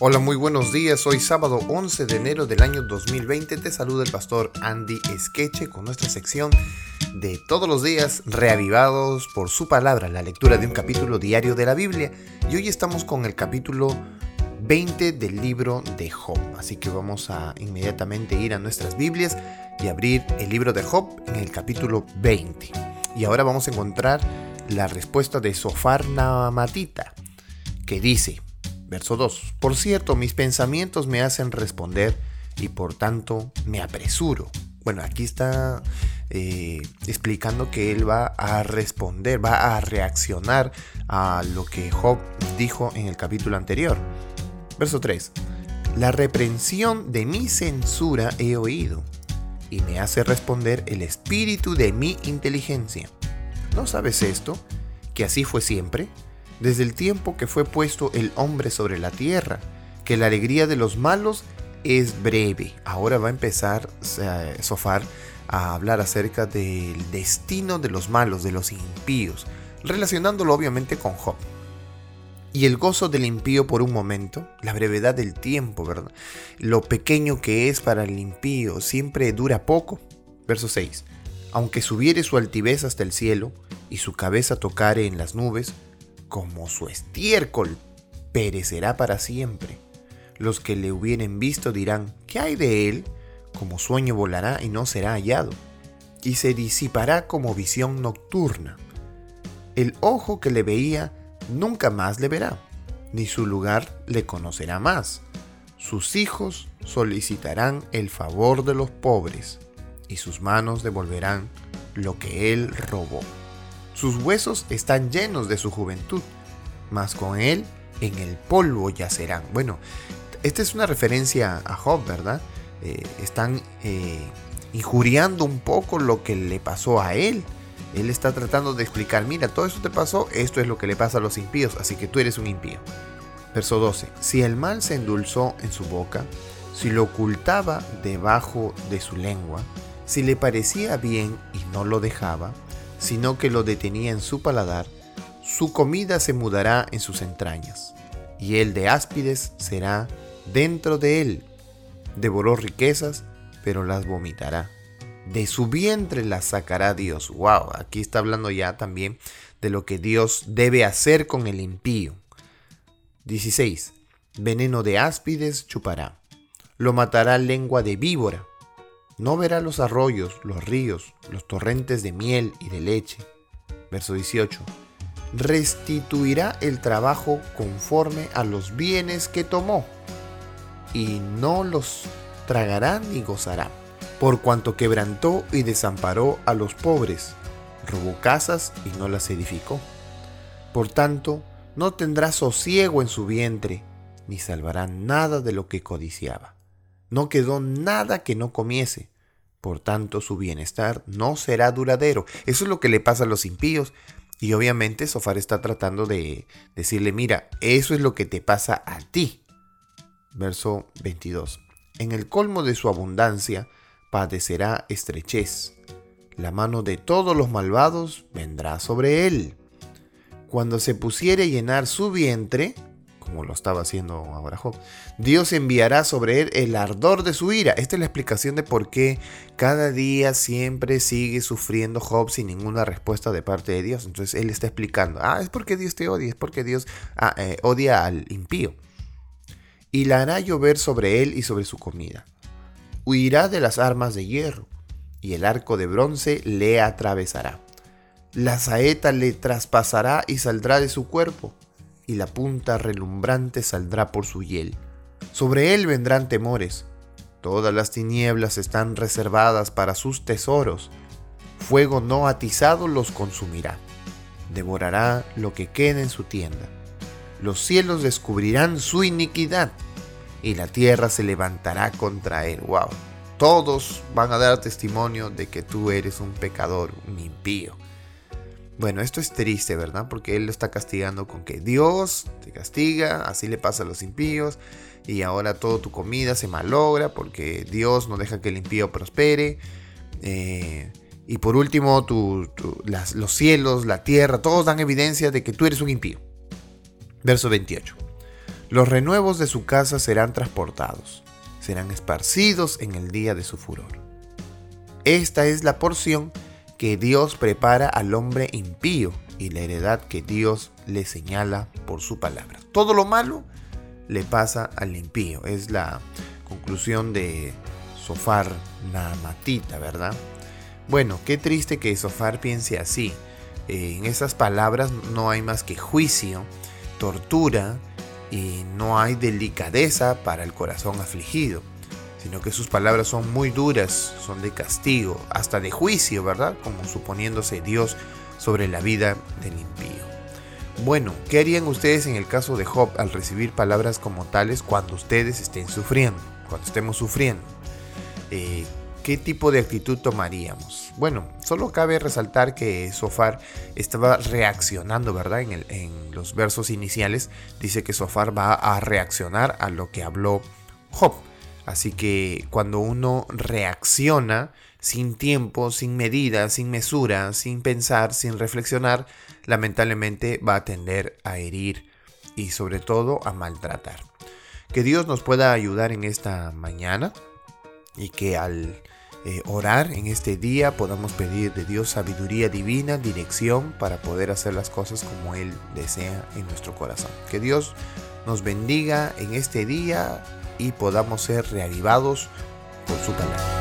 Hola, muy buenos días. Hoy sábado 11 de enero del año 2020 te saluda el pastor Andy Esqueche con nuestra sección de todos los días reavivados por su palabra, la lectura de un capítulo diario de la Biblia. Y hoy estamos con el capítulo 20 del libro de Job. Así que vamos a inmediatamente ir a nuestras Biblias y abrir el libro de Job en el capítulo 20. Y ahora vamos a encontrar la respuesta de Sofar Namatita, que dice, Verso 2. Por cierto, mis pensamientos me hacen responder y por tanto me apresuro. Bueno, aquí está eh, explicando que él va a responder, va a reaccionar a lo que Job dijo en el capítulo anterior. Verso 3. La reprensión de mi censura he oído y me hace responder el espíritu de mi inteligencia. ¿No sabes esto? ¿Que así fue siempre? Desde el tiempo que fue puesto el hombre sobre la tierra, que la alegría de los malos es breve. Ahora va a empezar Sofar a hablar acerca del destino de los malos, de los impíos, relacionándolo obviamente con Job. Y el gozo del impío por un momento, la brevedad del tiempo, ¿verdad? Lo pequeño que es para el impío siempre dura poco. Verso 6. Aunque subiere su altivez hasta el cielo y su cabeza tocare en las nubes, como su estiércol, perecerá para siempre. Los que le hubieren visto dirán, ¿qué hay de él? Como sueño volará y no será hallado, y se disipará como visión nocturna. El ojo que le veía nunca más le verá, ni su lugar le conocerá más. Sus hijos solicitarán el favor de los pobres, y sus manos devolverán lo que él robó. Sus huesos están llenos de su juventud, mas con él en el polvo yacerán. Bueno, esta es una referencia a Job, ¿verdad? Eh, están eh, injuriando un poco lo que le pasó a él. Él está tratando de explicar, mira, todo esto te pasó, esto es lo que le pasa a los impíos, así que tú eres un impío. Verso 12. Si el mal se endulzó en su boca, si lo ocultaba debajo de su lengua, si le parecía bien y no lo dejaba, sino que lo detenía en su paladar, su comida se mudará en sus entrañas, y el de áspides será dentro de él. Devoró riquezas, pero las vomitará. De su vientre las sacará Dios. Wow, aquí está hablando ya también de lo que Dios debe hacer con el impío. 16. Veneno de áspides chupará. Lo matará lengua de víbora no verá los arroyos, los ríos, los torrentes de miel y de leche. Verso 18. Restituirá el trabajo conforme a los bienes que tomó, y no los tragará ni gozará, por cuanto quebrantó y desamparó a los pobres, robó casas y no las edificó. Por tanto, no tendrá sosiego en su vientre, ni salvará nada de lo que codiciaba no quedó nada que no comiese. Por tanto, su bienestar no será duradero. Eso es lo que le pasa a los impíos. Y obviamente Sofar está tratando de decirle, mira, eso es lo que te pasa a ti. Verso 22. En el colmo de su abundancia padecerá estrechez. La mano de todos los malvados vendrá sobre él. Cuando se pusiere a llenar su vientre, como lo estaba haciendo ahora Job. Dios enviará sobre él el ardor de su ira. Esta es la explicación de por qué cada día siempre sigue sufriendo Job sin ninguna respuesta de parte de Dios. Entonces él está explicando, ah, es porque Dios te odia, es porque Dios ah, eh, odia al impío. Y la hará llover sobre él y sobre su comida. Huirá de las armas de hierro, y el arco de bronce le atravesará. La saeta le traspasará y saldrá de su cuerpo y la punta relumbrante saldrá por su hiel. Sobre él vendrán temores. Todas las tinieblas están reservadas para sus tesoros. Fuego no atizado los consumirá. Devorará lo que quede en su tienda. Los cielos descubrirán su iniquidad y la tierra se levantará contra él. Wow. Todos van a dar testimonio de que tú eres un pecador, un impío. Bueno, esto es triste, ¿verdad? Porque Él lo está castigando con que Dios te castiga, así le pasa a los impíos, y ahora toda tu comida se malogra porque Dios no deja que el impío prospere. Eh, y por último, los cielos, la tierra, todos dan evidencia de que tú eres un impío. Verso 28. Los renuevos de su casa serán transportados, serán esparcidos en el día de su furor. Esta es la porción que Dios prepara al hombre impío y la heredad que Dios le señala por su palabra. Todo lo malo le pasa al impío. Es la conclusión de Sofar Namatita, ¿verdad? Bueno, qué triste que Sofar piense así. Eh, en esas palabras no hay más que juicio, tortura y no hay delicadeza para el corazón afligido, sino que sus palabras son muy duras, son de castigo, hasta de juicio, ¿verdad? Como suponiéndose Dios sobre la vida del impío. Bueno, ¿qué harían ustedes en el caso de Job al recibir palabras como tales cuando ustedes estén sufriendo, cuando estemos sufriendo? Eh, ¿Qué tipo de actitud tomaríamos? Bueno, solo cabe resaltar que Sofar estaba reaccionando, ¿verdad? En, en, los versos iniciales dice que Sofar va a reaccionar a lo que habló Job. Así que cuando uno reacciona sin tiempo, sin medida, sin mesura, sin pensar, sin reflexionar, lamentablemente va a tender a herir y sobre todo a maltratar. Que Dios nos pueda ayudar en esta mañana y que al eh, orar en este día, podamos pedir de Dios sabiduría divina, dirección para poder hacer las cosas como Él desea en nuestro corazón. Que Dios nos bendiga en este día y podamos ser reavivados por su palabra.